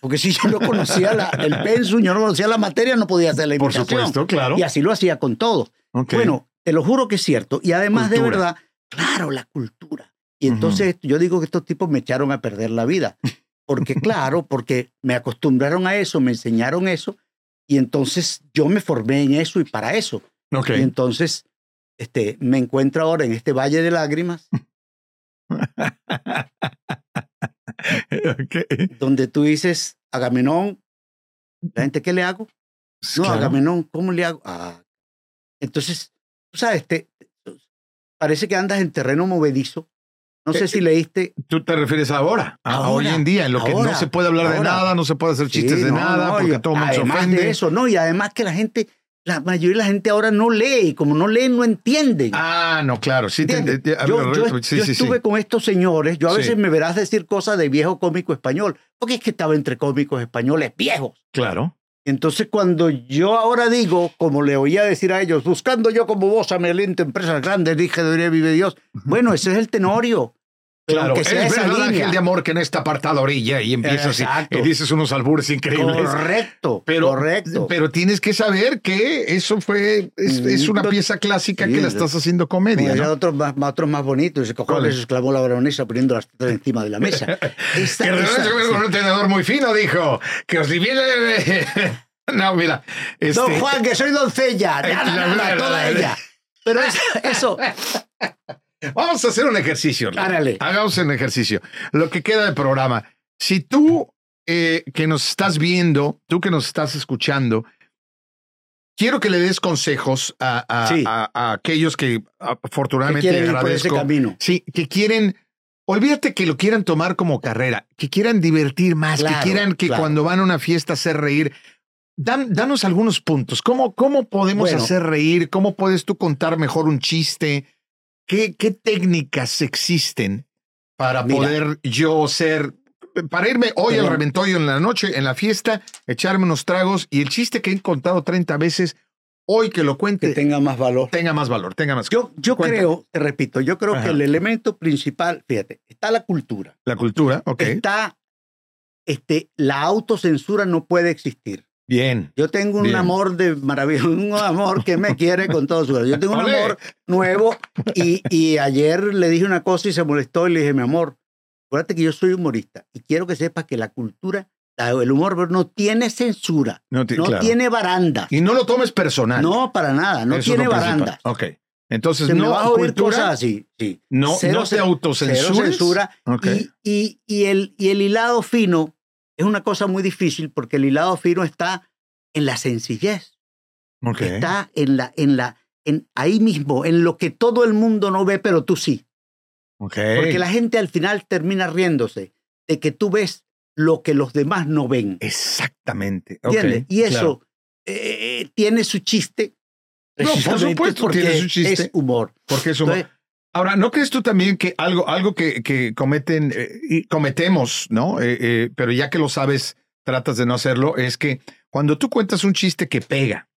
Porque si yo no conocía [LAUGHS] el pensum, yo no conocía la materia, no podía hacer la imitación. Por supuesto, claro. Y así lo hacía con todo. Bueno, te lo juro que es cierto. Y además, de verdad, claro, la cultura. Y entonces yo digo que estos tipos me echaron a perder la vida. [LAUGHS] Porque, claro, porque me acostumbraron a eso, me enseñaron eso. Y entonces yo me formé en eso y para eso. Okay. Y entonces este, me encuentro ahora en este valle de lágrimas. Donde tú dices, Agamenón, la gente, ¿qué le hago? No, Agamenón, ¿cómo le hago? Ah. Entonces, tú sabes, te, parece que andas en terreno movedizo. No sé eh, si leíste. ¿Tú te refieres ahora? A hoy en día, en lo que no se puede hablar de nada, no se puede hacer chistes de nada, porque todo el mundo se ofende. de eso, no, y además que la gente la mayoría de la gente ahora no lee y como no leen no entienden. Ah, no, claro. Sí, yo, estuve con estos señores, yo a veces me verás decir cosas de viejo cómico español, porque es que estaba entre cómicos españoles viejos. Claro. Entonces cuando yo ahora digo, como le oía decir a ellos, buscando yo como vos a Melente empresas grandes, dije, debería vivir Dios. Bueno, ese es el tenorio. Claro, es verdad ángel de amor que en esta apartada orilla y empiezas y, dices unos albures increíbles. Correcto, pero, correcto. Pero tienes que saber que eso fue, es, una pieza clásica que la estás haciendo comedia. ¿no? otros, más, otros más bonitos, cojones exclamó la baronesa poniendo las tetas encima de la mesa. [LAUGHS] esta, que con un tenedor muy fino, dijo, que os divide... [LAUGHS] no, mira. Este... Don Juan, que soy doncella. [LAUGHS] Nada, nada, toda ella. Pero eso Vamos a hacer un ejercicio. Hagamos un ejercicio. Lo que queda del programa. Si tú eh, que nos estás viendo, tú que nos estás escuchando, quiero que le des consejos a, aquellos que afortunadamente que agradezco. camino. Sí, que quieren. Olvídate que lo quieran tomar como carrera, que quieran divertir más, que quieran que cuando van a una fiesta hacer reír. danos algunos puntos. ¿Cómo, cómo podemos hacer reír? ¿Cómo puedes tú contar mejor un chiste? ¿Qué, técnicas existen para poder yo ser, para irme hoy al reventollo en la noche, en la fiesta, echarme unos tragos y el chiste que he contado 30 veces, hoy que lo cuente. Que tenga más valor. Tenga más valor, tenga más. Yo, yo creo, te repito, yo creo que el elemento principal, fíjate, está la cultura. La cultura, ok. Está, este, la autocensura no puede existir. Bien. Yo tengo un amor de maravilla, un amor que me quiere con todo su corazón. Yo tengo un amor nuevo y, y ayer le dije una cosa y se molestó y le dije, mi amor, acuérdate que yo soy humorista y quiero que sepas que la cultura, el humor no tiene censura, no, tiene baranda. Y no lo tomes personal. No, para nada, no tiene baranda. Ok. Entonces, no vas a oír cosas así. Sí. No, cero, no te autocensura. Y, y, el, y el hilado fino es una cosa muy difícil porque el hilado fino está en la sencillez. Está en la, en la, en ahí mismo, en lo que todo el mundo no ve, pero tú sí. Porque la gente al final termina riéndose de que tú ves lo que los demás no ven. Exactamente. y eso eh, tiene su chiste. No, por supuesto tiene su chiste. Es humor. Porque es humor. Ahora, ¿no crees tú también que algo, algo que, que cometen eh, y cometemos, ¿no? Eh, pero ya que lo sabes, tratas de no hacerlo, es que cuando tú cuentas un chiste que pega,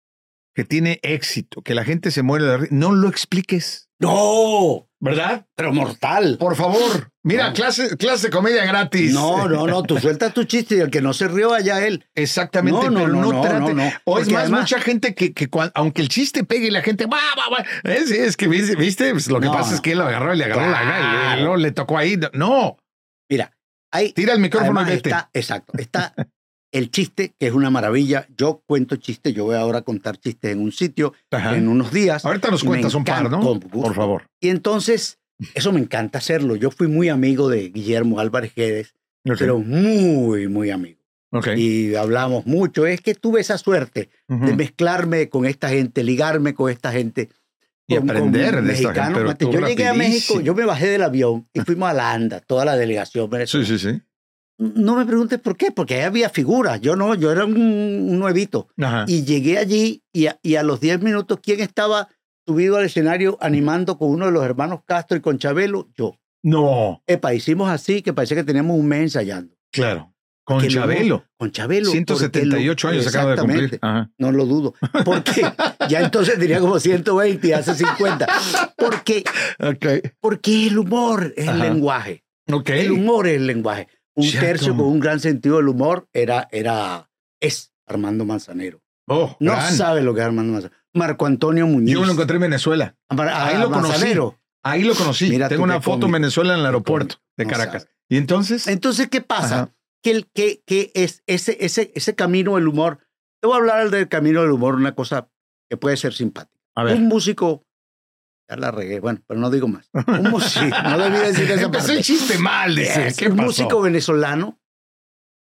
que tiene éxito, que la gente se muere de no lo expliques. No, ¿verdad? Pero mortal. Por favor. Mira, clase, clase de comedia gratis. No, no, no, tú sueltas tu chiste y el que no se rió allá él. Exactamente, pero no, trate. O es más, mucha gente que, que aunque el chiste pegue y la gente va, va, va. Es, es que, ¿viste? Pues lo que pasa es que él lo agarró y le agarró la gana y luego le tocó ahí. No. Mira, ahí. Tira el micrófono y vete. Está, exacto. Está el chiste, que es una maravilla. Yo cuento chistes, yo voy ahora a contar chistes en un sitio en unos días. Ahorita nos cuentas un par, ¿no? Por favor. Y entonces, eso me encanta hacerlo. Yo fui muy amigo de Guillermo Álvarez Guedes, pero muy, muy amigo. Y hablamos mucho. Es que tuve esa suerte de mezclarme con esta gente, ligarme con esta gente. Y aprender de esta gente. yo llegué a México, yo me bajé del avión y fuimos a la ANDA, toda la delegación. Sí, sí, sí. No me preguntes por qué, porque ahí había figuras. Yo no, yo era un, nuevito. Y llegué allí y a, y a los 10 minutos, ¿quién estaba subido al escenario animando con uno de los hermanos Castro y con Chabelo? Yo. No. Epa, hicimos así que parecía que teníamos un mes ensayando. Claro. Con Chabelo. con Chabelo. 178 años acaba de cumplir. No lo dudo. Porque [LAUGHS] ya entonces tenía como 120 hace 50. Porque, okay. porque el humor es el lenguaje. Okay. El humor es el lenguaje un tercio con un gran sentido del humor era, era, es Armando Manzanero. Oh, no sabe lo que es Armando Manzanero. Marco Antonio Muñoz. Yo lo encontré en Venezuela. Ahí lo conocí. Ahí lo conocí. Tengo una foto en Venezuela en el aeropuerto de Caracas. ¿Y entonces? Entonces, ¿qué pasa? Que, el, que, que es ese, ese, ese camino del humor. Te voy a hablar del camino del humor, una cosa que puede ser simpática. A ver. Un músico ya la regué, bueno, pero no digo más. Un músico, no debí decir esa [LAUGHS] Empezó el chiste mal, dice. un músico venezolano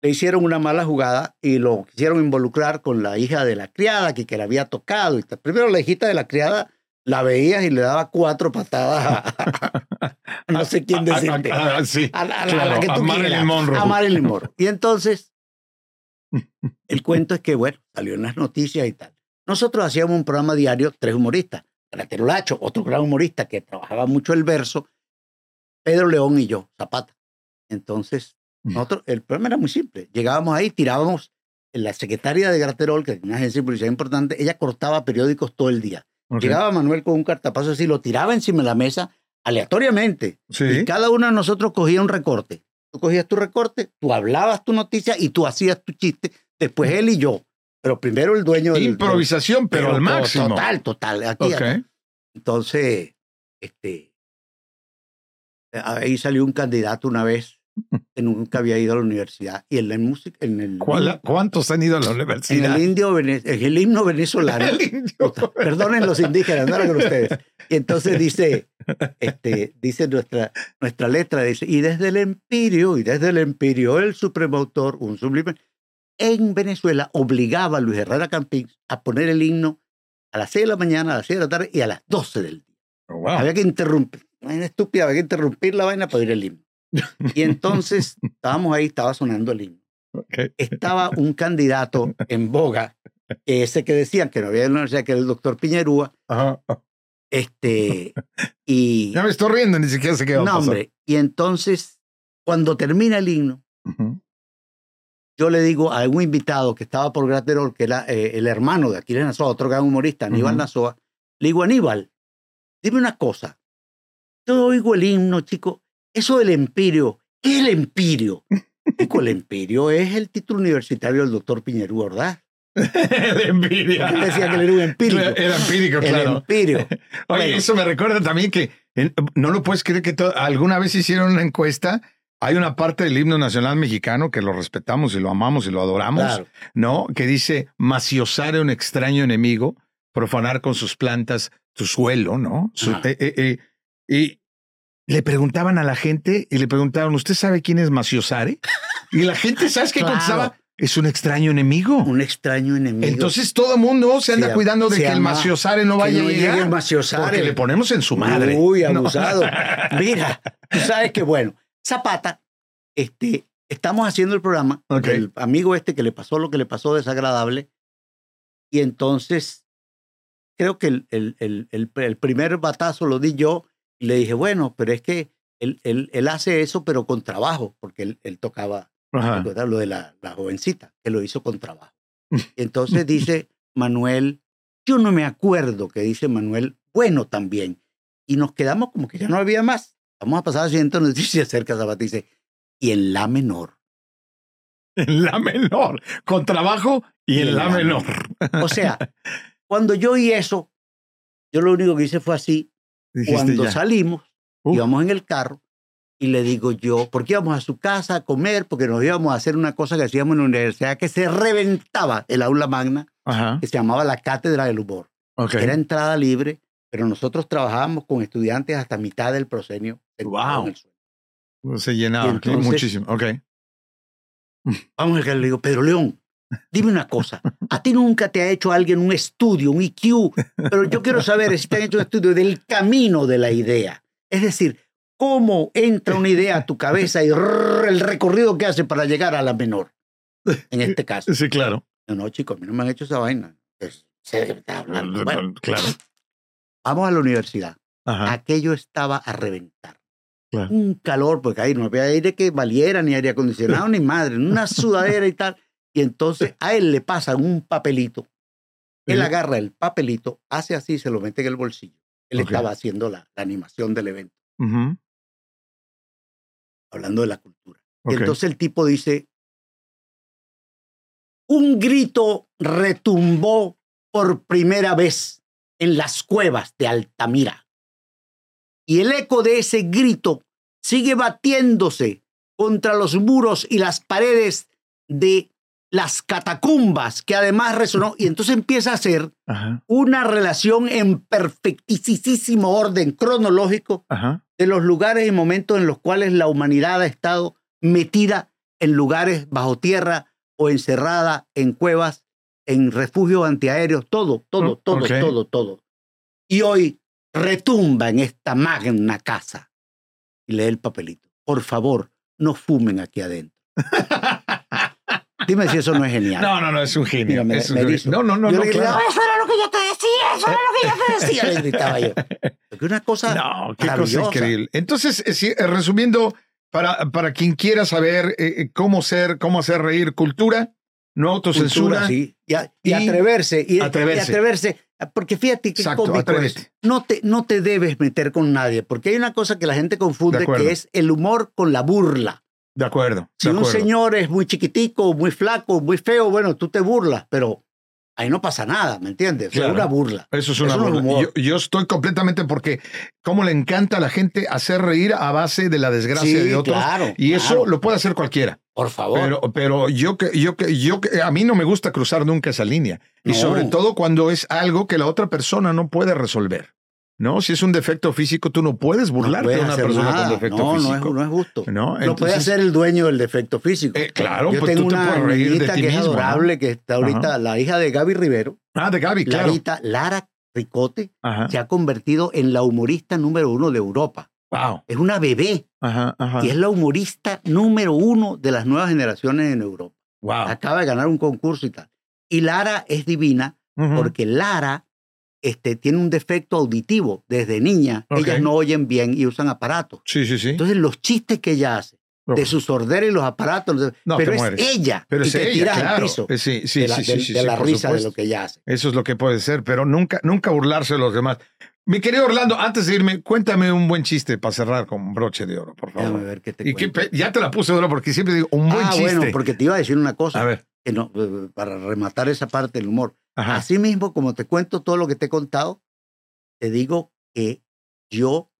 le hicieron una mala jugada y lo quisieron involucrar con la hija de la criada que, que le había tocado. Y primero la hijita de la criada la veías y le daba cuatro patadas a, no sé quién decirte. A, sí, a, la que tú a Marilyn Monroe. A Marilyn Monroe. Y entonces, [LAUGHS] el cuento es que, bueno, salió en las noticias y tal. Nosotros hacíamos un programa diario, tres humoristas. Gratero Lacho, otro gran humorista que trabajaba mucho el verso, Pedro León y yo, Zapata. Entonces, mm. nosotros, el problema era muy simple. Llegábamos ahí, tirábamos, la secretaria de Graterol, que es una agencia de publicidad importante, ella cortaba periódicos todo el día. Llegaba Manuel con un cartapazo así, lo tiraba encima de la mesa aleatoriamente. Y cada uno de nosotros cogía un recorte. Tú cogías tu recorte, tú hablabas tu noticia y tú hacías tu chiste. Después él y yo. Pero primero el dueño del. Improvisación, pero, al máximo. Total, total. Aquí, Entonces, este. Ahí salió un candidato una vez [LAUGHS] que nunca había ido a la universidad. Y en la música. En el, ¿Cuántos han ido a la universidad? En el, indio, el himno venezolano. [LAUGHS] Perdonen los indígenas, no era con ustedes. Y entonces dice, este, dice nuestra, nuestra letra, dice, y desde el empirio, y desde el empirio, el supremo autor, un sublime en Venezuela obligaba a Luis Herrera Campín a poner el himno a las 6 de la mañana, a las 6 de la tarde y a las 12 del día. Oh, había que interrumpir, vaina estúpida, había que interrumpir la vaina para oír el himno. Y entonces estábamos ahí, estaba sonando el himno. Estaba un candidato en boga, ese que decían que no había en la universidad, que era el doctor Piñerúa. Este, y. [LAUGHS] Ya me estoy riendo, ni siquiera sé qué va a pasar. hombre, y entonces, cuando termina el himno, yo le digo a algún invitado que estaba por Graterol, que era eh, el hermano de Aquiles Nazoa, otro gran humorista, Aníbal Nazoa, le digo, Aníbal, dime una cosa. Yo oigo el himno, chico. Eso del empirio, ¿qué es el empirio? [LAUGHS] Chico, el empirio es el título universitario del doctor Piñerú, ¿verdad? [LAUGHS] el envidia. decía que él era un empírico. [LAUGHS] Era empírico, claro. El empirio. Oye, eso me recuerda también que no lo puedes creer que alguna vez hicieron una encuesta. Hay una parte del himno nacional mexicano que lo respetamos y lo amamos y lo adoramos, ¿no? Que dice maciosare un extraño enemigo, profanar con sus plantas tu suelo, ¿no? Eh, eh, eh, y le preguntaban a la gente y le preguntaban, ¿usted sabe quién es Maciosare? [LAUGHS] Y la gente, ¿sabes qué contestaba? Es un extraño enemigo. Un extraño enemigo. Entonces todo el mundo se anda cuidando de que el maciosare no vaya a llegar. El maciosare. Porque le ponemos en su madre. Uy, abusado. [LAUGHS] Mira, tú sabes que bueno, Zapata, este, estamos haciendo el programa, el amigo este que le pasó lo que le pasó desagradable, y entonces creo que el, el, el, el primer batazo lo di yo y le dije, bueno, pero es que él, él, él hace eso, pero con trabajo, porque él, él tocaba lo de la, la, jovencita, que lo hizo con trabajo. [LAUGHS] Entonces dice Manuel, yo no me acuerdo que dice Manuel, bueno también. Y nos quedamos como que ya no había más. Vamos a pasar a siguiente noticia [LAUGHS] acerca de Zapata. Dice, y en la menor. En la menor, con trabajo y, en, la, menor. O sea, cuando yo oí eso, yo lo único que hice fue así. cuando salimos, íbamos en el carro, y le digo yo, porque íbamos a su casa a comer, porque nos íbamos a hacer una cosa que hacíamos en la universidad que se reventaba el aula magna, que se llamaba la Cátedra del Humor. Era entrada libre, pero nosotros trabajábamos con estudiantes hasta mitad del proscenio. ¡Wow! Se llenaba muchísimo. Ok. Vamos a le digo, Pedro León, dime una cosa. A ti nunca te ha hecho alguien un estudio, un IQ, pero yo quiero saber si te han hecho un estudio del camino de la idea. Es decir, cómo entra una idea a tu cabeza y el recorrido que hace para llegar a la menor. En este caso. Sí, claro. No, no, chicos, a mí no me han hecho esa vaina. Bueno, claro. Vamos a la universidad. Aquello estaba a reventar. Un calor, porque ahí no había aire que valiera, ni aire acondicionado, [LAUGHS] ni madre, una sudadera y tal. Y entonces a él le pasan un papelito. Él agarra el papelito, hace así, se lo mete en el bolsillo. Él estaba haciendo la, animación del evento hablando de la cultura. entonces el tipo dice, un grito retumbó por primera vez en las cuevas de Altamira. Y el eco de ese grito sigue batiéndose contra los muros y las paredes de las catacumbas, que además resonó, y entonces empieza a ser una relación en perfectísimo orden cronológico de los lugares y momentos en los cuales la humanidad ha estado metida en lugares bajo tierra o encerrada en cuevas, en refugios antiaéreos, todo, todo, todo, todo, todo. Y hoy retumba en esta magna casa. Y lee el papelito. Por favor, no fumen aquí adentro. [LAUGHS] Dime si eso no es genial. No, no, no, es un genio. Mira, es un... No, no, no. Yo no, le eso era lo que yo te decía, eso era lo que yo te decía, le gritaba yo. [LAUGHS] Porque una cosa. No, qué cosa increíble. Entonces, eh, eh, resumiendo, para, para quien quiera saber eh, cómo ser, cómo hacer reír cultura, no autocensura. sí. y, atreverse, y, atreverse. Y atreverse. Porque fíjate que Exacto, No te, no te debes meter con nadie, porque hay una cosa que la gente confunde que es el humor con la burla. De acuerdo. Si un señor es muy chiquitico, muy flaco, muy feo, bueno, tú te burlas, pero ahí no pasa nada, ¿me entiendes? Es una burla. Eso es una burla. Yo, estoy completamente porque cómo le encanta a la gente hacer reír a base de la desgracia de otros. Claro, y eso lo puede hacer cualquiera. Por favor. Pero, pero yo que yo que yo que a mí no me gusta cruzar nunca esa línea. Y sobre todo cuando es algo que la otra persona no puede resolver. No, si es un defecto físico, tú no puedes burlarte de una persona con defecto físico. No, es, no es justo. No, lo puede hacer el dueño del defecto físico. Eh, claro, yo pues tengo tú una te reír de ti que mismo, es adorable, que está ahorita, la hija de Gaby Rivero. Ah, de Gaby, claro. Larita, Lara Ricote se ha convertido en la humorista número uno de Europa. Wow. Es una bebé. Ajá, ajá. Y es la humorista número uno de las nuevas generaciones en Europa. Wow. Acaba de ganar un concurso y tal. Y Lara es divina porque Lara este, tiene un defecto auditivo desde niña. Ellas no oyen bien y usan aparatos. Sí, sí, sí. Entonces, los chistes que ella hace de su sordera y los aparatos, pero es ella pero y te tiras al piso eh, sí, sí, de la, sí, de, la risa de lo que ella hace. Eso es lo que puede ser, pero nunca, nunca burlarse de los demás. Mi querido Orlando, antes de irme, cuéntame un buen chiste para cerrar con broche de oro, por favor. Déjame ver qué te y ya te la puse de oro porque siempre digo un buen ah, chiste. bueno, porque te iba a decir una cosa. A ver. que no, eh, para rematar esa parte del humor. Así mismo, como te cuento todo lo que te he contado, te digo que yo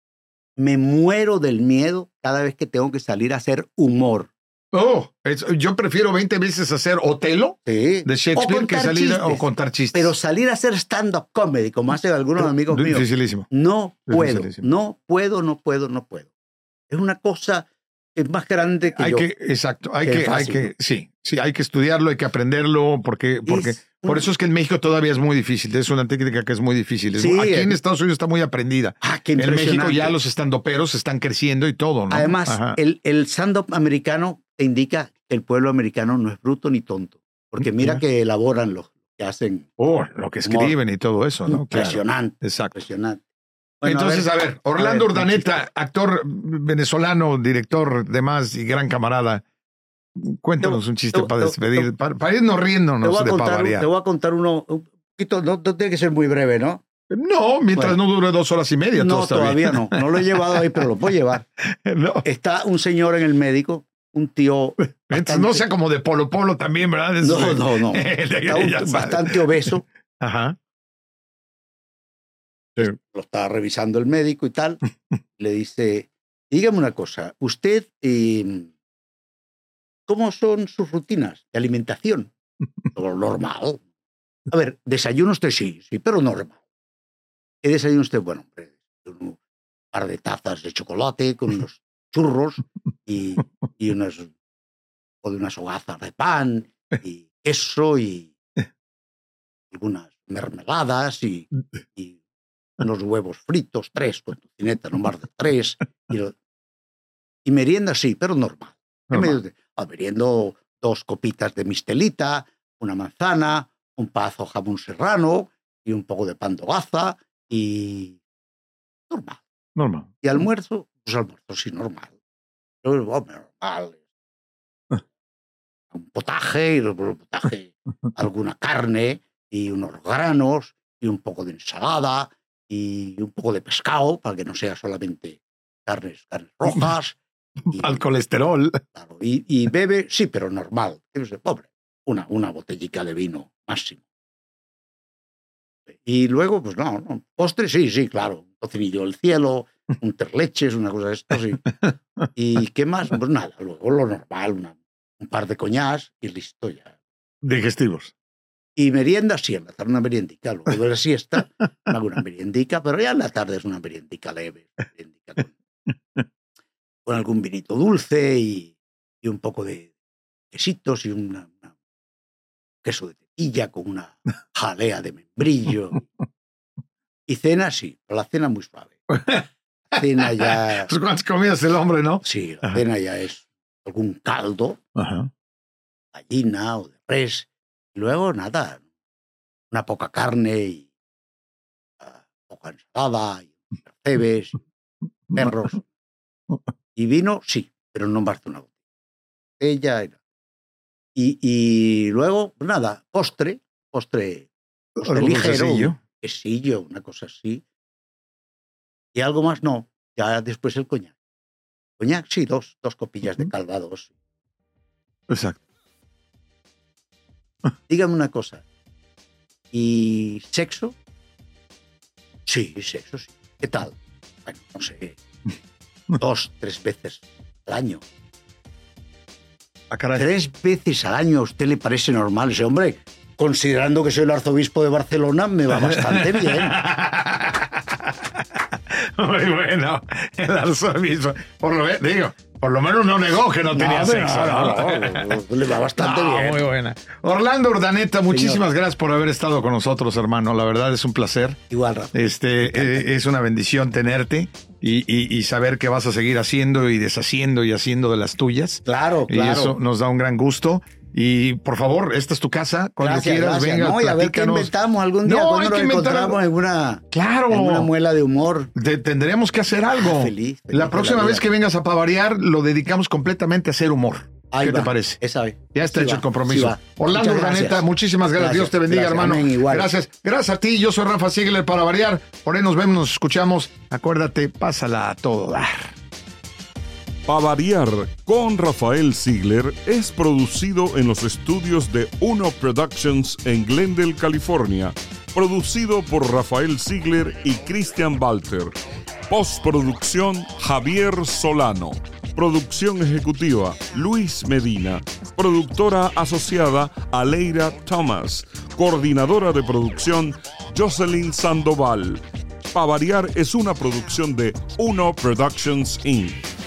me muero del miedo cada vez que tengo que salir a hacer humor. Oh, yo prefiero 20 veces hacer Otelo de Shakespeare que salir a, o contar chistes. Pero salir a hacer stand-up comedy, como hacen algunos amigos míos. Dificilísimo. No puedo, no puedo, no puedo, no puedo. Es una cosa es más grande que hay yo. Que, exacto, hay que, hay que, sí, sí, hay que estudiarlo, hay que aprenderlo, porque, porque por eso es que en México todavía es muy difícil, es una técnica que es muy difícil. aquí en Estados Unidos está muy aprendida. Ah, qué en México ya los estandoperos están creciendo y todo, ¿no? Además, el, el stand-up americano te indica que el pueblo americano no es bruto ni tonto, porque mira que elaboran lo que hacen. Oh, lo que escriben y todo eso, ¿no? Impresionante. Exacto. Impresionante. Entonces, a ver, Orlando Urdaneta, actor venezolano, director, demás y gran camarada. Cuéntanos un chiste para despedir, para, irnos riéndonos de contar, Te voy a contar uno, un poquito, no, tiene que ser muy breve, ¿no? No, mientras no dure dos horas y media. No, todavía no. No lo he llevado ahí, pero lo puedo llevar. [LAUGHS] Está un señor en el médico, un tío. [LAUGHS] No sea como de Polo Polo también, ¿verdad? no, no, no. [LAUGHS] Está bastante obeso. Ajá. Lo estaba revisando el médico y tal. le dice, dígame una cosa, usted, em, ¿cómo son sus rutinas de alimentación? normal. A ver, desayuno usted sí, sí, pero normal. ¿Qué desayuno usted? Bueno, un par de tazas de chocolate con unos churros y, y unas, o de unas hogazas de pan y queso y algunas mermeladas y unos huevos fritos, tres con tocineta, no más de tres. Y, merienda sí, pero normal. normal. Meriendo dos copitas de mistelita, una manzana, un pazo jamón serrano y un poco de pan de gaza y normal. Normal. Y almuerzo, pues almuerzo sí, normal. normal. Ah. [LAUGHS] Un potaje, y un potaje, alguna carne y unos granos y un poco de ensalada y un poco de pescado para que no sea solamente carnes, carnes [LAUGHS] rojas. [LAUGHS] Al colesterol. Claro, y, bebe, sí, pero normal. Pobre, una, una botellita de vino máximo. Y luego, pues no, no, postre, sí, sí, claro. Un cocinillo del cielo, un terleches, una cosa de esto, sí. ¿Y [LAUGHS] qué más? Pues nada, luego lo normal, un par de coñas y listo ya. Digestivos. Y merienda, sí, en la tarde una meriendica. Luego de la siesta, hago una [LAUGHS] meriendica, pero ya en la tarde es una meriendica leve. Con, algún vinito dulce y, y, un poco de quesitos y una, queso de tetilla con una jalea de membrillo. Y cena, sí, pero la cena muy suave. cena ya. [LAUGHS] Pues cuántas comidas el hombre, ¿no? Sí, la cena ya es algún caldo, gallina o de res luego, nada, una poca carne y poca ensalada, y [LAUGHS] percebes, perros. Y vino, sí, pero no más de una Ella era. Y, y luego, nada, postre, postre, postre ligero, quesillo, una cosa así. Y algo más no, ya después el coñac. Coñac, sí, dos, dos copillas de calvados. Exacto. [LAUGHS] Dígame una cosa. ¿Y sexo? Sí, sexo, sí. ¿Qué tal? Bueno, no sé. Dos, tres veces al año. Ah, tres veces al año a usted le parece normal ese hombre. Considerando que soy el arzobispo de Barcelona, me va bastante [LAUGHS] bien. Muy bueno, el arzobispo. Por lo que digo, por lo menos no negó que no, tenía sexo. le va bastante [LAUGHS] bien. Muy buena. Orlando Urdaneta, muchísimas gracias por haber estado con nosotros, hermano. La verdad es un placer. Igual, Rafa. Este, eh, es una bendición tenerte y, saber que vas a seguir haciendo y deshaciendo y haciendo de las tuyas. Claro, claro. Y eso nos da un gran gusto. Y por favor, esta es tu casa. Cuando quieras, venga, no, y a ver qué inventamos algún día. No, cuando nos encontramos en una, claro, en una muela de humor. tendremos que hacer algo. feliz, la próxima vez que vengas a pavariar, lo dedicamos completamente a hacer humor. ¿Qué te parece? Esa Ya está hecho el compromiso. Orlando Urdaneta, muchísimas gracias. Dios te bendiga, hermano. Gracias. Gracias a ti. Yo soy Rafa Ziegler para variar. Por ahí nos vemos, nos escuchamos. Acuérdate, pásala a todo dar. Variar con Rafael Ziegler es producido en los estudios de Uno Productions en Glendale, California. Producido por Rafael Ziegler y Christian Walter. Postproducción Javier Solano. Producción ejecutiva Luis Medina. Productora asociada Aleira Thomas. Coordinadora de producción Jocelyn Sandoval. Variar es una producción de Uno Productions Inc.